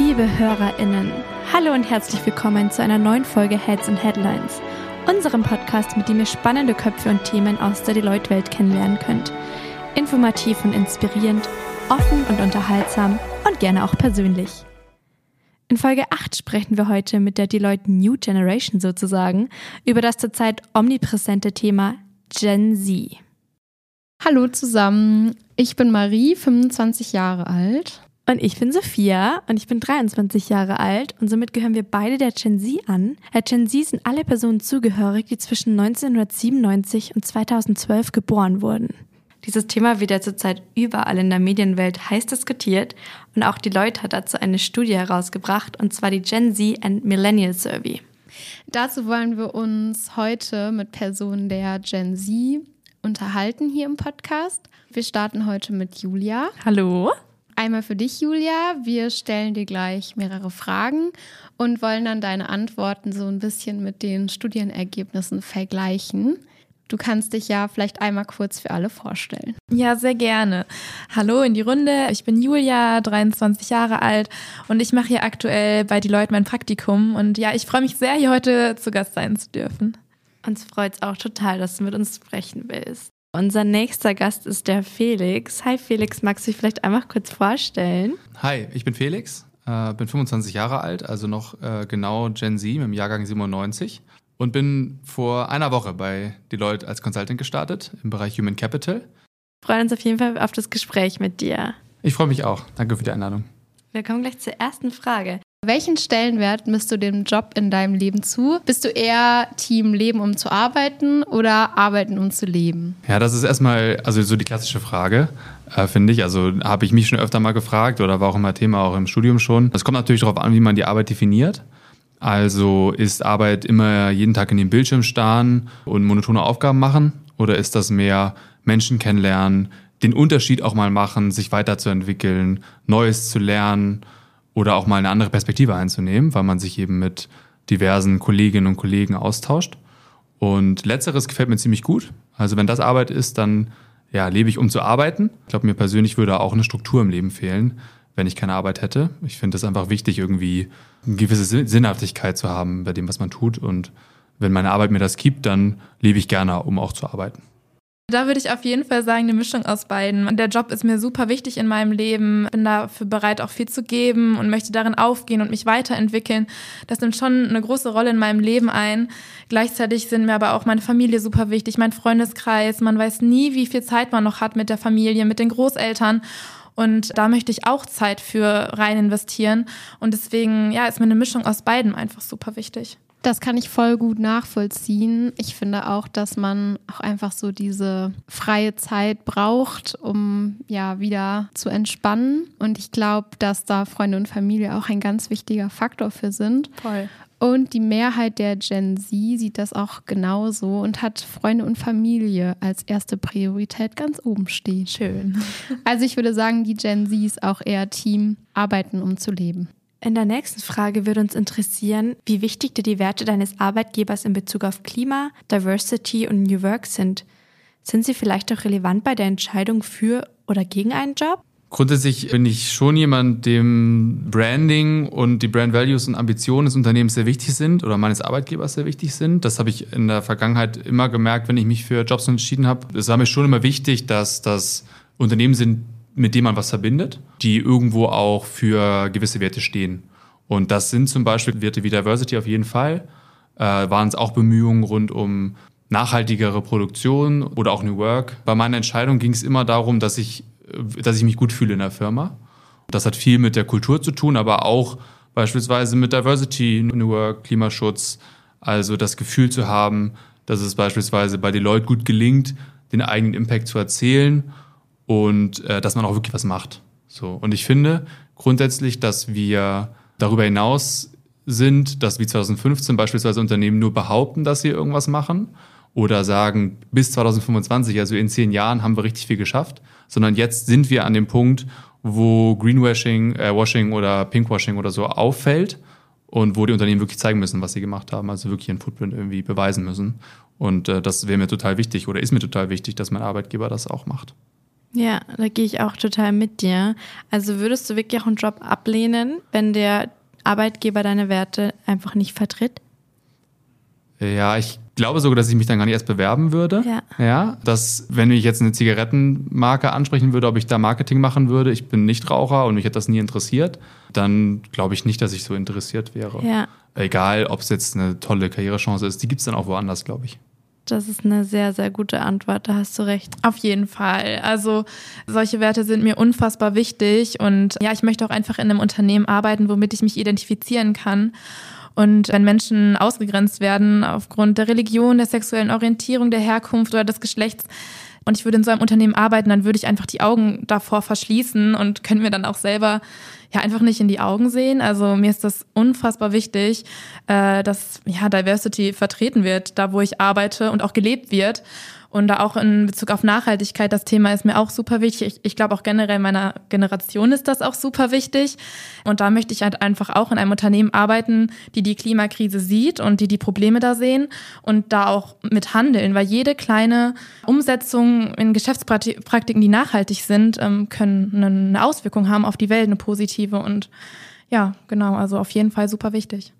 Liebe HörerInnen, hallo und herzlich willkommen zu einer neuen Folge Heads and Headlines, unserem Podcast, mit dem ihr spannende Köpfe und Themen aus der Deloitte-Welt kennenlernen könnt. Informativ und inspirierend, offen und unterhaltsam und gerne auch persönlich. In Folge 8 sprechen wir heute mit der Deloitte New Generation sozusagen über das zurzeit omnipräsente Thema Gen Z. Hallo zusammen, ich bin Marie, 25 Jahre alt. Und ich bin Sophia und ich bin 23 Jahre alt und somit gehören wir beide der Gen Z an. Der Gen Z sind alle Personen zugehörig, die zwischen 1997 und 2012 geboren wurden. Dieses Thema wird ja zurzeit überall in der Medienwelt heiß diskutiert und auch die Leute hat dazu eine Studie herausgebracht und zwar die Gen Z and Millennial Survey. Dazu wollen wir uns heute mit Personen der Gen Z unterhalten hier im Podcast. Wir starten heute mit Julia. Hallo. Einmal für dich, Julia. Wir stellen dir gleich mehrere Fragen und wollen dann deine Antworten so ein bisschen mit den Studienergebnissen vergleichen. Du kannst dich ja vielleicht einmal kurz für alle vorstellen. Ja, sehr gerne. Hallo in die Runde. Ich bin Julia, 23 Jahre alt und ich mache hier aktuell bei Deloitte mein Praktikum. Und ja, ich freue mich sehr, hier heute zu Gast sein zu dürfen. Uns freut es auch total, dass du mit uns sprechen willst. Unser nächster Gast ist der Felix. Hi Felix, magst du dich vielleicht einmal kurz vorstellen? Hi, ich bin Felix, äh, bin 25 Jahre alt, also noch äh, genau Gen Z im Jahrgang 97 und bin vor einer Woche bei Deloitte als Consultant gestartet im Bereich Human Capital. Wir freuen uns auf jeden Fall auf das Gespräch mit dir. Ich freue mich auch. Danke für die Einladung. Wir kommen gleich zur ersten Frage. Welchen Stellenwert misst du dem Job in deinem Leben zu? Bist du eher Team Leben, um zu arbeiten oder Arbeiten, um zu leben? Ja, das ist erstmal also so die klassische Frage, äh, finde ich. Also habe ich mich schon öfter mal gefragt oder war auch immer Thema auch im Studium schon. Es kommt natürlich darauf an, wie man die Arbeit definiert. Also ist Arbeit immer jeden Tag in den Bildschirm starren und monotone Aufgaben machen? Oder ist das mehr Menschen kennenlernen, den Unterschied auch mal machen, sich weiterzuentwickeln, Neues zu lernen? Oder auch mal eine andere Perspektive einzunehmen, weil man sich eben mit diversen Kolleginnen und Kollegen austauscht. Und letzteres gefällt mir ziemlich gut. Also wenn das Arbeit ist, dann ja, lebe ich, um zu arbeiten. Ich glaube, mir persönlich würde auch eine Struktur im Leben fehlen, wenn ich keine Arbeit hätte. Ich finde es einfach wichtig, irgendwie eine gewisse Sinnhaftigkeit zu haben bei dem, was man tut. Und wenn meine Arbeit mir das gibt, dann lebe ich gerne, um auch zu arbeiten. Da würde ich auf jeden Fall sagen, eine Mischung aus beiden. Der Job ist mir super wichtig in meinem Leben, bin dafür bereit, auch viel zu geben und möchte darin aufgehen und mich weiterentwickeln. Das nimmt schon eine große Rolle in meinem Leben ein. Gleichzeitig sind mir aber auch meine Familie super wichtig, mein Freundeskreis. Man weiß nie, wie viel Zeit man noch hat mit der Familie, mit den Großeltern. Und da möchte ich auch Zeit für rein investieren. Und deswegen, ja, ist mir eine Mischung aus beiden einfach super wichtig. Das kann ich voll gut nachvollziehen. Ich finde auch, dass man auch einfach so diese freie Zeit braucht, um ja wieder zu entspannen. Und ich glaube, dass da Freunde und Familie auch ein ganz wichtiger Faktor für sind. Voll. Und die Mehrheit der Gen Z sieht das auch genauso und hat Freunde und Familie als erste Priorität ganz oben stehen. Schön. Also ich würde sagen, die Gen Z ist auch eher Team arbeiten, um zu leben. In der nächsten Frage würde uns interessieren, wie wichtig dir die Werte deines Arbeitgebers in Bezug auf Klima, Diversity und New Work sind. Sind sie vielleicht auch relevant bei der Entscheidung für oder gegen einen Job? Grundsätzlich bin ich schon jemand, dem Branding und die Brand Values und Ambitionen des Unternehmens sehr wichtig sind oder meines Arbeitgebers sehr wichtig sind. Das habe ich in der Vergangenheit immer gemerkt, wenn ich mich für Jobs entschieden habe. Es war mir schon immer wichtig, dass das Unternehmen sind, mit dem man was verbindet, die irgendwo auch für gewisse Werte stehen. Und das sind zum Beispiel Werte wie Diversity auf jeden Fall. Äh, waren es auch Bemühungen rund um nachhaltigere Produktion oder auch New Work. Bei meiner Entscheidung ging es immer darum, dass ich, äh, dass ich mich gut fühle in der Firma. Das hat viel mit der Kultur zu tun, aber auch beispielsweise mit Diversity, New Work, Klimaschutz. Also das Gefühl zu haben, dass es beispielsweise bei Deloitte gut gelingt, den eigenen Impact zu erzählen und äh, dass man auch wirklich was macht. So. Und ich finde grundsätzlich, dass wir darüber hinaus sind, dass wie 2015 beispielsweise Unternehmen nur behaupten, dass sie irgendwas machen oder sagen, bis 2025, also in zehn Jahren, haben wir richtig viel geschafft, sondern jetzt sind wir an dem Punkt, wo Greenwashing, äh, Washing oder Pinkwashing oder so auffällt und wo die Unternehmen wirklich zeigen müssen, was sie gemacht haben, also wirklich ihren Footprint irgendwie beweisen müssen. Und äh, das wäre mir total wichtig oder ist mir total wichtig, dass mein Arbeitgeber das auch macht. Ja, da gehe ich auch total mit dir. Also würdest du wirklich auch einen Job ablehnen, wenn der Arbeitgeber deine Werte einfach nicht vertritt? Ja, ich glaube sogar, dass ich mich dann gar nicht erst bewerben würde. Ja. Ja, dass, wenn ich jetzt eine Zigarettenmarke ansprechen würde, ob ich da Marketing machen würde, ich bin nicht Raucher und mich hat das nie interessiert, dann glaube ich nicht, dass ich so interessiert wäre. Ja. Egal, ob es jetzt eine tolle Karrierechance ist, die gibt es dann auch woanders, glaube ich. Das ist eine sehr, sehr gute Antwort, da hast du recht. Auf jeden Fall. Also solche Werte sind mir unfassbar wichtig und ja, ich möchte auch einfach in einem Unternehmen arbeiten, womit ich mich identifizieren kann. Und wenn Menschen ausgegrenzt werden aufgrund der Religion, der sexuellen Orientierung, der Herkunft oder des Geschlechts, und ich würde in so einem Unternehmen arbeiten, dann würde ich einfach die Augen davor verschließen und können mir dann auch selber ja einfach nicht in die Augen sehen. Also mir ist das unfassbar wichtig, äh, dass ja Diversity vertreten wird, da wo ich arbeite und auch gelebt wird. Und da auch in Bezug auf Nachhaltigkeit, das Thema ist mir auch super wichtig. Ich, ich glaube auch generell meiner Generation ist das auch super wichtig. Und da möchte ich halt einfach auch in einem Unternehmen arbeiten, die die Klimakrise sieht und die die Probleme da sehen und da auch mit handeln, weil jede kleine Umsetzung in Geschäftspraktiken, die nachhaltig sind, ähm, können eine Auswirkung haben auf die Welt, eine positive. Und ja, genau, also auf jeden Fall super wichtig.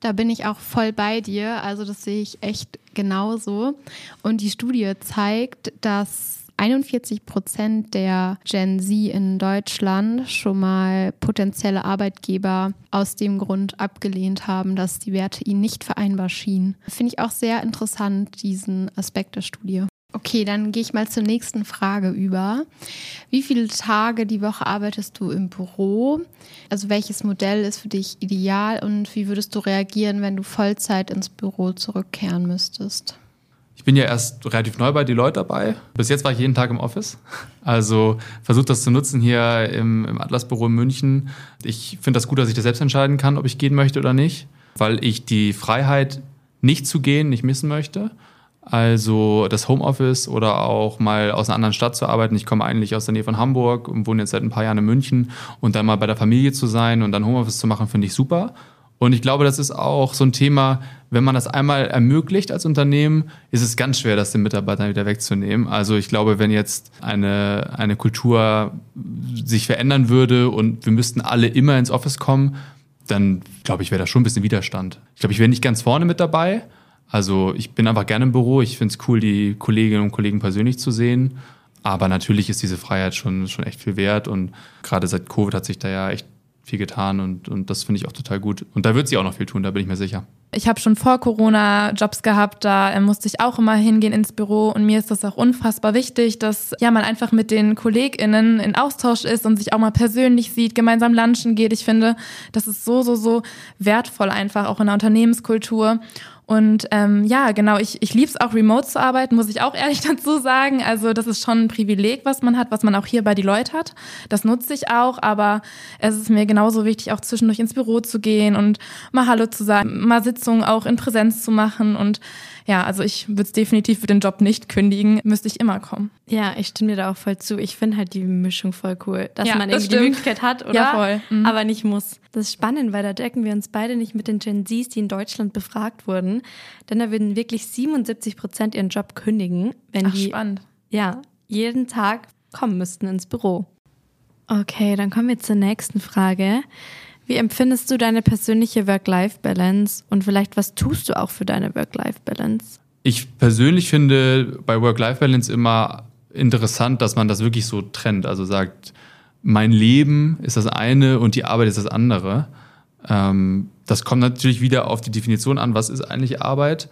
Da bin ich auch voll bei dir. Also das sehe ich echt genauso. Und die Studie zeigt, dass 41 Prozent der Gen Z in Deutschland schon mal potenzielle Arbeitgeber aus dem Grund abgelehnt haben, dass die Werte ihnen nicht vereinbar schienen. Finde ich auch sehr interessant, diesen Aspekt der Studie. Okay, dann gehe ich mal zur nächsten Frage über. Wie viele Tage die Woche arbeitest du im Büro? Also welches Modell ist für dich ideal und wie würdest du reagieren, wenn du Vollzeit ins Büro zurückkehren müsstest? Ich bin ja erst relativ neu bei Deloitte dabei. Bis jetzt war ich jeden Tag im Office. Also versuche das zu nutzen hier im, im Atlasbüro in München. Ich finde das gut, dass ich das selbst entscheiden kann, ob ich gehen möchte oder nicht, weil ich die Freiheit, nicht zu gehen, nicht missen möchte. Also das Homeoffice oder auch mal aus einer anderen Stadt zu arbeiten. Ich komme eigentlich aus der Nähe von Hamburg und wohne jetzt seit ein paar Jahren in München und dann mal bei der Familie zu sein und dann Homeoffice zu machen, finde ich super. Und ich glaube, das ist auch so ein Thema, wenn man das einmal ermöglicht als Unternehmen, ist es ganz schwer, das den Mitarbeitern wieder wegzunehmen. Also ich glaube, wenn jetzt eine, eine Kultur sich verändern würde und wir müssten alle immer ins Office kommen, dann glaube ich, wäre da schon ein bisschen Widerstand. Ich glaube, ich wäre nicht ganz vorne mit dabei, also ich bin einfach gerne im Büro. Ich finde es cool, die Kolleginnen und Kollegen persönlich zu sehen. Aber natürlich ist diese Freiheit schon, schon echt viel wert. Und gerade seit Covid hat sich da ja echt viel getan und, und das finde ich auch total gut. Und da wird sie auch noch viel tun, da bin ich mir sicher. Ich habe schon vor Corona Jobs gehabt, da äh, musste ich auch immer hingehen ins Büro und mir ist das auch unfassbar wichtig, dass ja man einfach mit den KollegInnen in Austausch ist und sich auch mal persönlich sieht, gemeinsam lunchen geht. Ich finde, das ist so, so, so wertvoll einfach auch in der Unternehmenskultur. Und ähm, ja, genau, ich, ich liebe es auch, remote zu arbeiten, muss ich auch ehrlich dazu sagen. Also das ist schon ein Privileg, was man hat, was man auch hier bei die Leute hat. Das nutze ich auch, aber es ist mir genauso wichtig, auch zwischendurch ins Büro zu gehen und mal Hallo zu sagen, mal Sitzungen auch in Präsenz zu machen und ja, also ich würde es definitiv für den Job nicht kündigen, müsste ich immer kommen. Ja, ich stimme dir da auch voll zu. Ich finde halt die Mischung voll cool, dass Ja, man das irgendwie die stimmt. Möglichkeit hat, oder? Ja, voll. Mhm. Aber nicht muss. Das ist spannend, weil da decken wir uns beide nicht mit den Gen Zs, die in Deutschland befragt wurden. Denn da würden wirklich 77 Prozent ihren Job kündigen, wenn Ach, die spannend. ja, jeden Tag kommen müssten ins Büro. Okay, dann kommen wir zur nächsten Frage. Wie empfindest du deine persönliche Work-Life-Balance und vielleicht was tust du auch für deine Work-Life-Balance? Ich persönlich finde bei Work-Life-Balance immer interessant, dass man das wirklich so trennt. Also sagt, mein Leben ist das eine und die Arbeit ist das andere. Ähm, das kommt natürlich wieder auf die Definition an, was ist eigentlich Arbeit.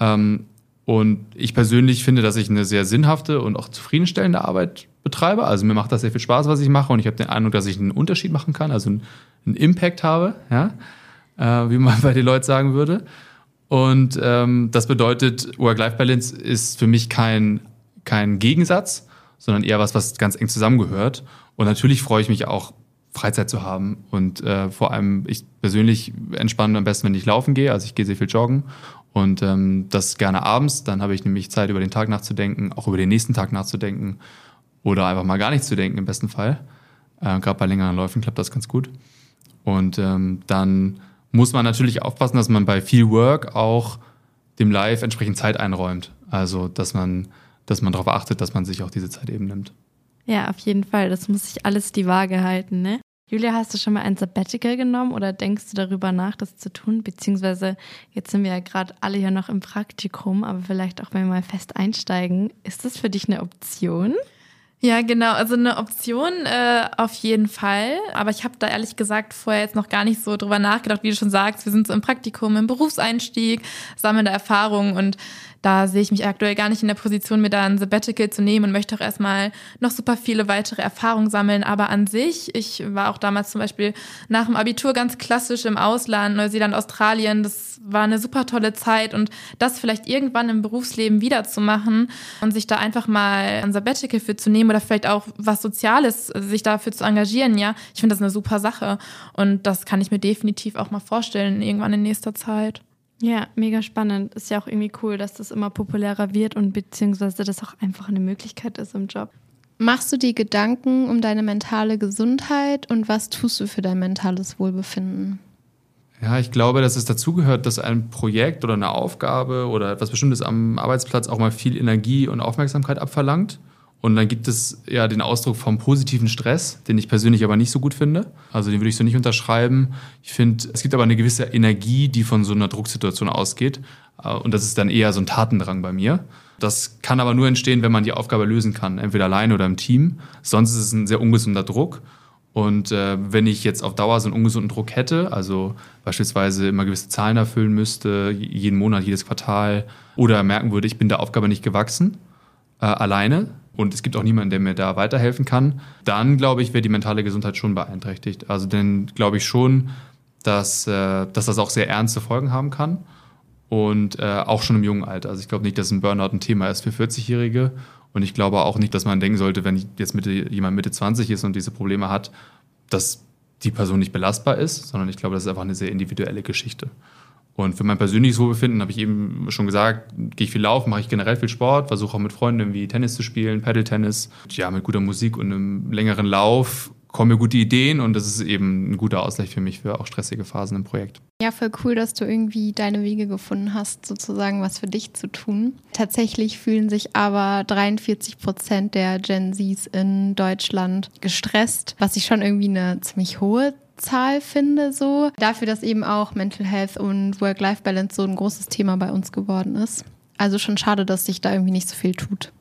Ähm, und ich persönlich finde, dass ich eine sehr sinnhafte und auch zufriedenstellende Arbeit betreibe. Also mir macht das sehr viel Spaß, was ich mache und ich habe den Eindruck, dass ich einen Unterschied machen kann, also einen, Impact habe, ja? äh, wie man bei den Leuten sagen würde. Und ähm, das bedeutet, Work-Life-Balance ist für mich kein, kein Gegensatz, sondern eher was, was ganz eng zusammengehört. Und natürlich freue ich mich auch, Freizeit zu haben. Und äh, vor allem, ich persönlich entspanne am besten, wenn ich laufen gehe. Also ich gehe sehr viel joggen. Und ähm, das gerne abends. Dann habe ich nämlich Zeit, über den Tag nachzudenken, auch über den nächsten Tag nachzudenken. Oder einfach mal gar nicht zu denken, im besten Fall. Äh, Gerade bei längeren Läufen klappt das ganz gut. Und ähm, dann muss man natürlich aufpassen, dass man bei viel Work auch dem Live entsprechend Zeit einräumt. Also, dass man, dass man darauf achtet, dass man sich auch diese Zeit eben nimmt. Ja, auf jeden Fall. Das muss sich alles die Waage halten, ne? Julia, hast du schon mal ein Sabbatical genommen oder denkst du darüber nach, das zu tun? Beziehungsweise jetzt sind wir ja gerade alle ja noch im Praktikum, aber vielleicht auch wenn wir mal fest einsteigen. Ist das für dich eine Option? Ja, genau. Also eine Option äh, auf jeden Fall. Aber ich habe da ehrlich gesagt vorher jetzt noch gar nicht so drüber nachgedacht, wie du schon sagst. Wir sind so im Praktikum, im Berufseinstieg, sammeln da Erfahrungen und da sehe ich mich aktuell gar nicht in der Position, mir da ein Sabbatical zu nehmen und möchte auch erstmal noch super viele weitere Erfahrungen sammeln. Aber an sich, ich war auch damals zum Beispiel nach dem Abitur ganz klassisch im Ausland, Neuseeland, Australien. Das war eine super tolle Zeit und das vielleicht irgendwann im Berufsleben wiederzumachen und sich da einfach mal ein Sabbatical für zu nehmen oder vielleicht auch was Soziales, sich dafür zu engagieren, ja. Ich finde das eine super Sache und das kann ich mir definitiv auch mal vorstellen, irgendwann in nächster Zeit. Ja, mega spannend. Ist ja auch irgendwie cool, dass das immer populärer wird und beziehungsweise das auch einfach eine Möglichkeit ist im Job. Machst du dir Gedanken um deine mentale Gesundheit und was tust du für dein mentales Wohlbefinden? Ja, ich glaube, dass es dazugehört, dass ein Projekt oder eine Aufgabe oder etwas Bestimmtes am Arbeitsplatz auch mal viel Energie und Aufmerksamkeit abverlangt. Und dann gibt es ja den Ausdruck vom positiven Stress, den ich persönlich aber nicht so gut finde. Also den würde ich so nicht unterschreiben. Ich finde, es gibt aber eine gewisse Energie, die von so einer Drucksituation ausgeht. Äh, und das ist dann eher so ein Tatendrang bei mir. Das kann aber nur entstehen, wenn man die Aufgabe lösen kann, entweder alleine oder im Team. Sonst ist es ein sehr ungesunder Druck. Und äh, wenn ich jetzt auf Dauer so einen ungesunden Druck hätte, also beispielsweise immer gewisse Zahlen erfüllen müsste, jeden Monat, jedes Quartal, oder merken würde, ich bin der Aufgabe nicht gewachsen, äh, alleine, und es gibt auch niemanden, der mir da weiterhelfen kann, dann glaube ich, wäre die mentale Gesundheit schon beeinträchtigt. Also dann glaube ich schon, dass, äh, dass das auch sehr ernste Folgen haben kann und äh, auch schon im jungen Alter. Also ich glaube nicht, dass ein Burnout ein Thema ist für 40-Jährige und ich glaube auch nicht, dass man denken sollte, wenn jetzt Mitte, jemand Mitte 20 ist und diese Probleme hat, dass die Person nicht belastbar ist, sondern ich glaube, das ist einfach eine sehr individuelle Geschichte. Und für mein persönliches Wohlbefinden habe ich eben schon gesagt, gehe ich viel laufen, mache ich generell viel Sport, versuche auch mit Freunden irgendwie Tennis zu spielen, Paddle-Tennis. Ja, mit guter Musik und einem längeren Lauf kommen mir gute Ideen und das ist eben ein guter Ausgleich für mich für auch stressige Phasen im Projekt. Ja, voll cool, dass du irgendwie deine Wege gefunden hast, sozusagen was für dich zu tun. Tatsächlich fühlen sich aber 43 Prozent der Gen Zs in Deutschland gestresst, was ich schon irgendwie eine ziemlich hohe Zahl finde, so. Dafür, dass eben auch Mental Health und Work-Life-Balance so ein großes Thema bei uns geworden ist. Also schon schade, dass sich da irgendwie nicht so viel tut.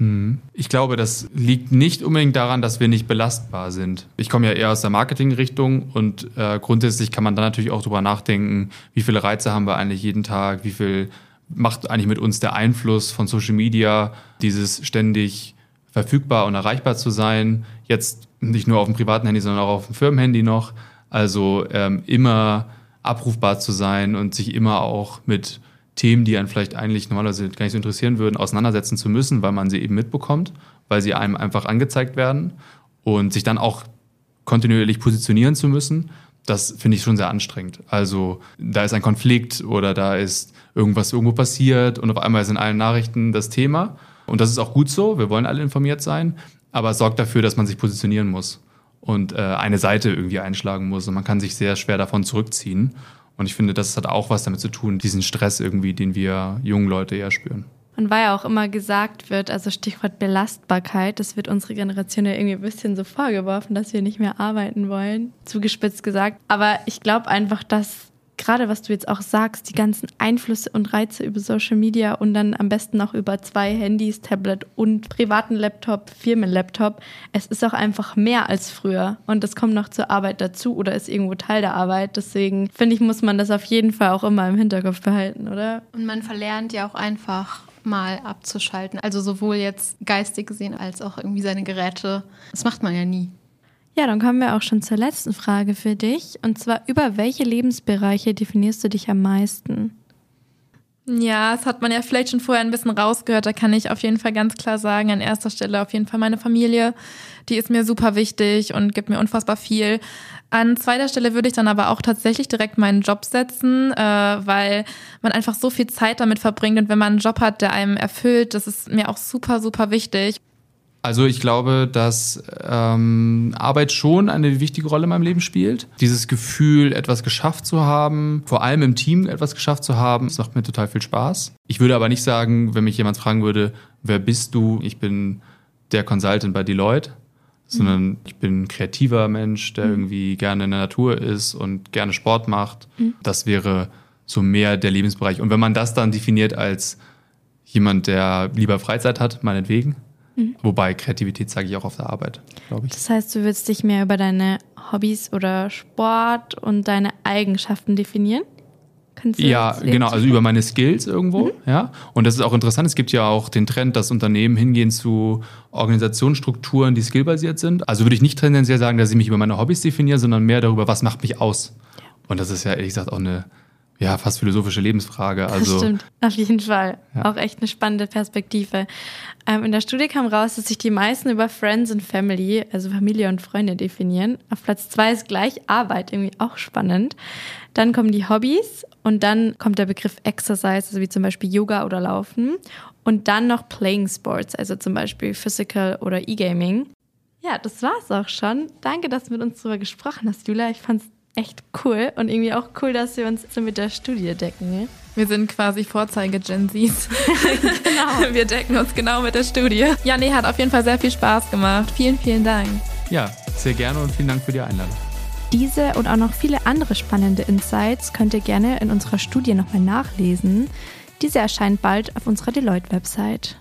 Mhm. Ich glaube, das liegt nicht unbedingt daran, dass wir nicht belastbar sind. Ich komme ja eher aus der Marketingrichtung und äh, grundsätzlich kann man dann natürlich auch darüber nachdenken, wie viele Reize haben wir eigentlich jeden Tag, wie viel macht eigentlich mit uns der Einfluss von Social Media, dieses ständig verfügbar und erreichbar zu sein. Jetzt nicht nur auf dem privaten Handy, sondern auch auf dem Firmenhandy noch. Also ähm, immer abrufbar zu sein und sich immer auch mit Themen, die einen vielleicht eigentlich normalerweise gar nicht so interessieren würden, auseinandersetzen zu müssen, weil man sie eben mitbekommt, weil sie einem einfach angezeigt werden und sich dann auch kontinuierlich positionieren zu müssen, das finde ich schon sehr anstrengend. Also da ist ein Konflikt oder da ist irgendwas irgendwo passiert und auf einmal ist in allen Nachrichten das Thema. Und das ist auch gut so, wir wollen alle informiert sein, aber es sorgt dafür, dass man sich positionieren muss und äh, eine Seite irgendwie einschlagen muss und man kann sich sehr schwer davon zurückziehen. Und ich finde, das hat auch was damit zu tun, diesen Stress irgendwie, den wir jungen Leute eher spüren. Und weil ja auch immer gesagt wird, also Stichwort Belastbarkeit, das wird unsere Generation ja irgendwie ein bisschen so vorgeworfen, dass wir nicht mehr arbeiten wollen, zugespitzt gesagt. Aber ich glaube einfach, dass gerade was du jetzt auch sagst, die ganzen Einflüsse und Reize über Social Media und dann am besten noch über zwei Handys, Tablet und privaten Laptop, Firmenlaptop. Es ist auch einfach mehr als früher und das kommt noch zur Arbeit dazu oder ist irgendwo Teil der Arbeit. Deswegen finde ich, muss man das auf jeden Fall auch immer im Hinterkopf behalten, oder? Und man verlernt ja auch einfach mal abzuschalten. Also sowohl jetzt geistig gesehen als auch irgendwie seine Geräte. Das macht man ja nie. Ja, dann kommen wir auch schon zur letzten Frage für dich. Und zwar, über welche Lebensbereiche definierst du dich am meisten? Ja, das hat man ja vielleicht schon vorher ein bisschen rausgehört. Da kann ich auf jeden Fall ganz klar sagen, an erster Stelle auf jeden Fall meine Familie. Die ist mir super wichtig und gibt mir unfassbar viel. An zweiter Stelle würde ich dann aber auch tatsächlich direkt meinen Job setzen, äh, weil man einfach so viel Zeit damit verbringt und wenn man einen Job hat, der einem erfüllt, das ist mir auch super, super wichtig. Also ich glaube, dass ähm, Arbeit schon eine wichtige Rolle in meinem Leben spielt. Dieses Gefühl, etwas geschafft zu haben, vor allem im Team etwas geschafft zu haben, das macht mir total viel Spaß. Ich würde aber nicht sagen, wenn mich jemand fragen würde, wer bist du? Ich bin der Consultant bei Deloitte, sondern ich bin ein kreativer Mensch, der irgendwie gerne in der Natur ist und gerne Sport macht. Das wäre so mehr der Lebensbereich. Und wenn man das dann definiert als jemand, der lieber Freizeit hat, meinetwegen, wobei Kreativität zeige ich auch auf der Arbeit, glaube ich. Das heißt, du würdest dich mehr über deine Hobbys oder Sport und deine Eigenschaften definieren? Kannst du Ja, genau, also über meine Skills irgendwo, ja. Und das ist auch interessant. Es gibt ja auch den Trend, dass Unternehmen hingehen zu Organisationsstrukturen, die skillbasiert sind. Also würde ich nicht tendenziell sagen, dass ich mich über meine Hobbys definiere, sondern mehr darüber, was macht mich aus. Und das ist ja ehrlich gesagt auch eine ja, fast philosophische Lebensfrage. Also das stimmt, auf jeden Fall. Ja. Auch echt eine spannende Perspektive. Ähm, in der Studie kam raus, dass sich die meisten über Friends and Family, also Familie und Freunde, definieren. Auf Platz zwei ist gleich Arbeit, irgendwie auch spannend. Dann kommen die Hobbys und dann kommt der Begriff Exercise, also wie zum Beispiel Yoga oder Laufen. Und dann noch Playing Sports, also zum Beispiel Physical oder E-Gaming. Ja, das war's auch schon. Danke, dass du mit uns darüber gesprochen hast, Julia. Ich fand's echt cool und irgendwie auch cool, dass wir uns so mit der Studie decken. Ne? Wir sind quasi Vorzeige-Gen Zs. genau. Wir decken uns genau mit der Studie. Ja, nee, hat auf jeden Fall sehr viel Spaß gemacht. Vielen, vielen Dank. ja, sehr gerne und vielen Dank für die Einladung. Diese und auch noch viele andere spannende Insights könnt ihr gerne in unserer Studie nochmal nachlesen. Diese erscheint bald auf unserer Deloitte-Website.